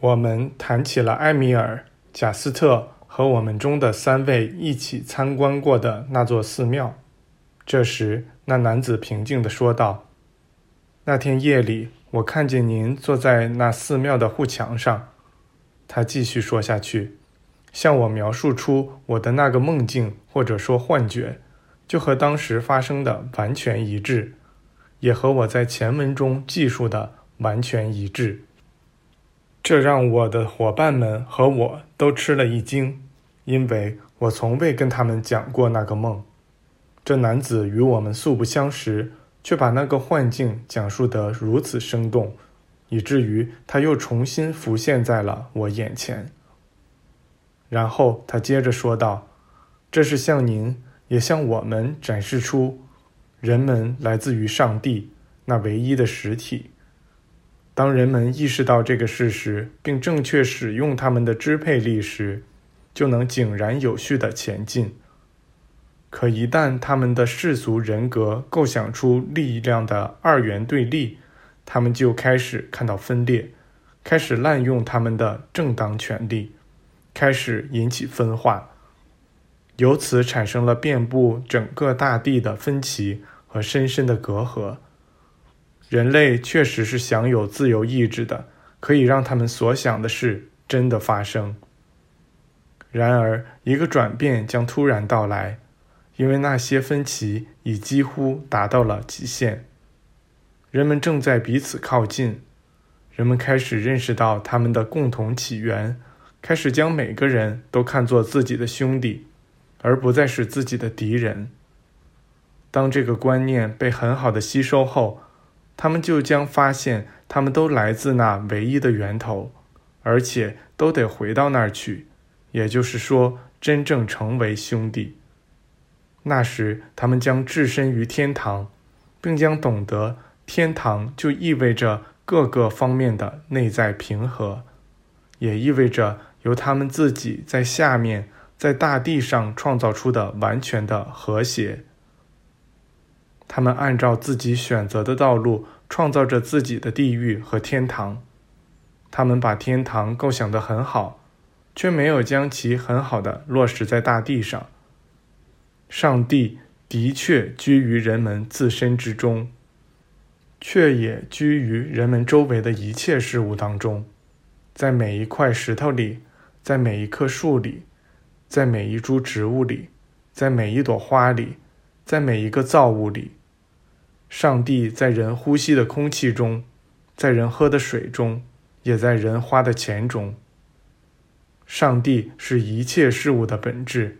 我们谈起了埃米尔、贾斯特和我们中的三位一起参观过的那座寺庙。这时，那男子平静地说道：“那天夜里，我看见您坐在那寺庙的护墙上。”他继续说下去，向我描述出我的那个梦境或者说幻觉，就和当时发生的完全一致，也和我在前文中记述的完全一致。这让我的伙伴们和我都吃了一惊，因为我从未跟他们讲过那个梦。这男子与我们素不相识，却把那个幻境讲述得如此生动，以至于他又重新浮现在了我眼前。然后他接着说道：“这是向您，也向我们展示出，人们来自于上帝那唯一的实体。当人们意识到这个事实，并正确使用他们的支配力时，就能井然有序地前进。”可一旦他们的世俗人格构想出力量的二元对立，他们就开始看到分裂，开始滥用他们的正当权利，开始引起分化，由此产生了遍布整个大地的分歧和深深的隔阂。人类确实是享有自由意志的，可以让他们所想的事真的发生。然而，一个转变将突然到来。因为那些分歧已几乎达到了极限，人们正在彼此靠近，人们开始认识到他们的共同起源，开始将每个人都看作自己的兄弟，而不再是自己的敌人。当这个观念被很好的吸收后，他们就将发现，他们都来自那唯一的源头，而且都得回到那儿去，也就是说，真正成为兄弟。那时，他们将置身于天堂，并将懂得天堂就意味着各个方面的内在平和，也意味着由他们自己在下面在大地上创造出的完全的和谐。他们按照自己选择的道路创造着自己的地狱和天堂。他们把天堂构想得很好，却没有将其很好的落实在大地上。上帝的确居于人们自身之中，却也居于人们周围的一切事物当中，在每一块石头里，在每一棵树里，在每一株植物里，在每一朵花里，在每一个造物里。上帝在人呼吸的空气中，在人喝的水中，也在人花的钱中。上帝是一切事物的本质。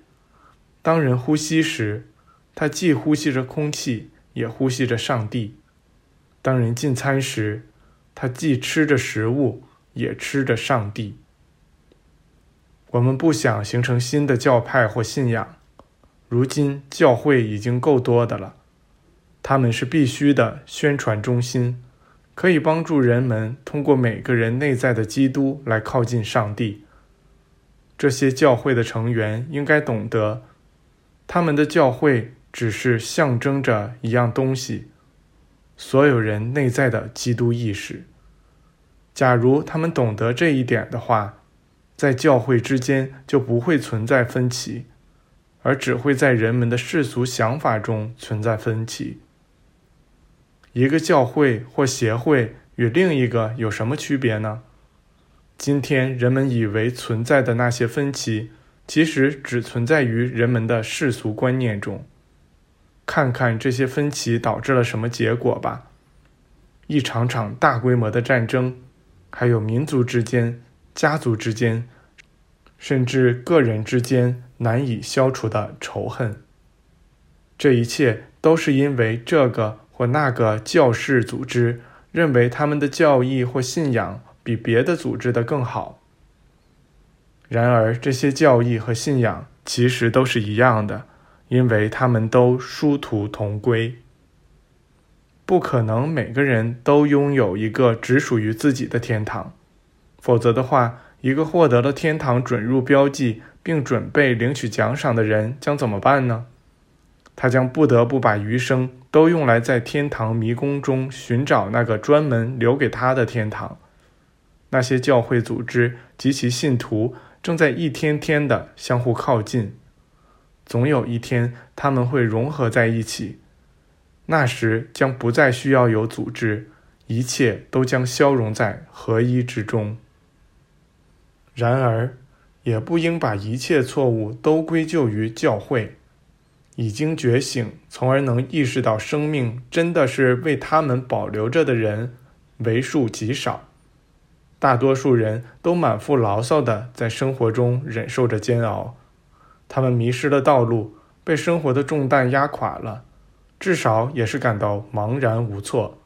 当人呼吸时，他既呼吸着空气，也呼吸着上帝；当人进餐时，他既吃着食物，也吃着上帝。我们不想形成新的教派或信仰，如今教会已经够多的了。他们是必须的宣传中心，可以帮助人们通过每个人内在的基督来靠近上帝。这些教会的成员应该懂得。他们的教会只是象征着一样东西，所有人内在的基督意识。假如他们懂得这一点的话，在教会之间就不会存在分歧，而只会在人们的世俗想法中存在分歧。一个教会或协会与另一个有什么区别呢？今天人们以为存在的那些分歧。其实只存在于人们的世俗观念中。看看这些分歧导致了什么结果吧：一场场大规模的战争，还有民族之间、家族之间，甚至个人之间难以消除的仇恨。这一切都是因为这个或那个教士组织认为他们的教义或信仰比别的组织的更好。然而，这些教义和信仰其实都是一样的，因为他们都殊途同归。不可能每个人都拥有一个只属于自己的天堂，否则的话，一个获得了天堂准入标记并准备领取奖赏的人将怎么办呢？他将不得不把余生都用来在天堂迷宫中寻找那个专门留给他的天堂。那些教会组织及其信徒正在一天天的相互靠近，总有一天他们会融合在一起，那时将不再需要有组织，一切都将消融在合一之中。然而，也不应把一切错误都归咎于教会。已经觉醒，从而能意识到生命真的是为他们保留着的人，为数极少。大多数人都满腹牢骚的在生活中忍受着煎熬，他们迷失了道路，被生活的重担压垮了，至少也是感到茫然无措。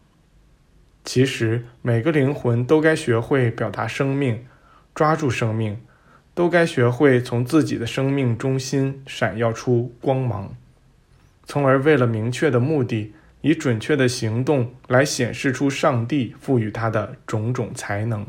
其实，每个灵魂都该学会表达生命，抓住生命。都该学会从自己的生命中心闪耀出光芒，从而为了明确的目的，以准确的行动来显示出上帝赋予他的种种才能。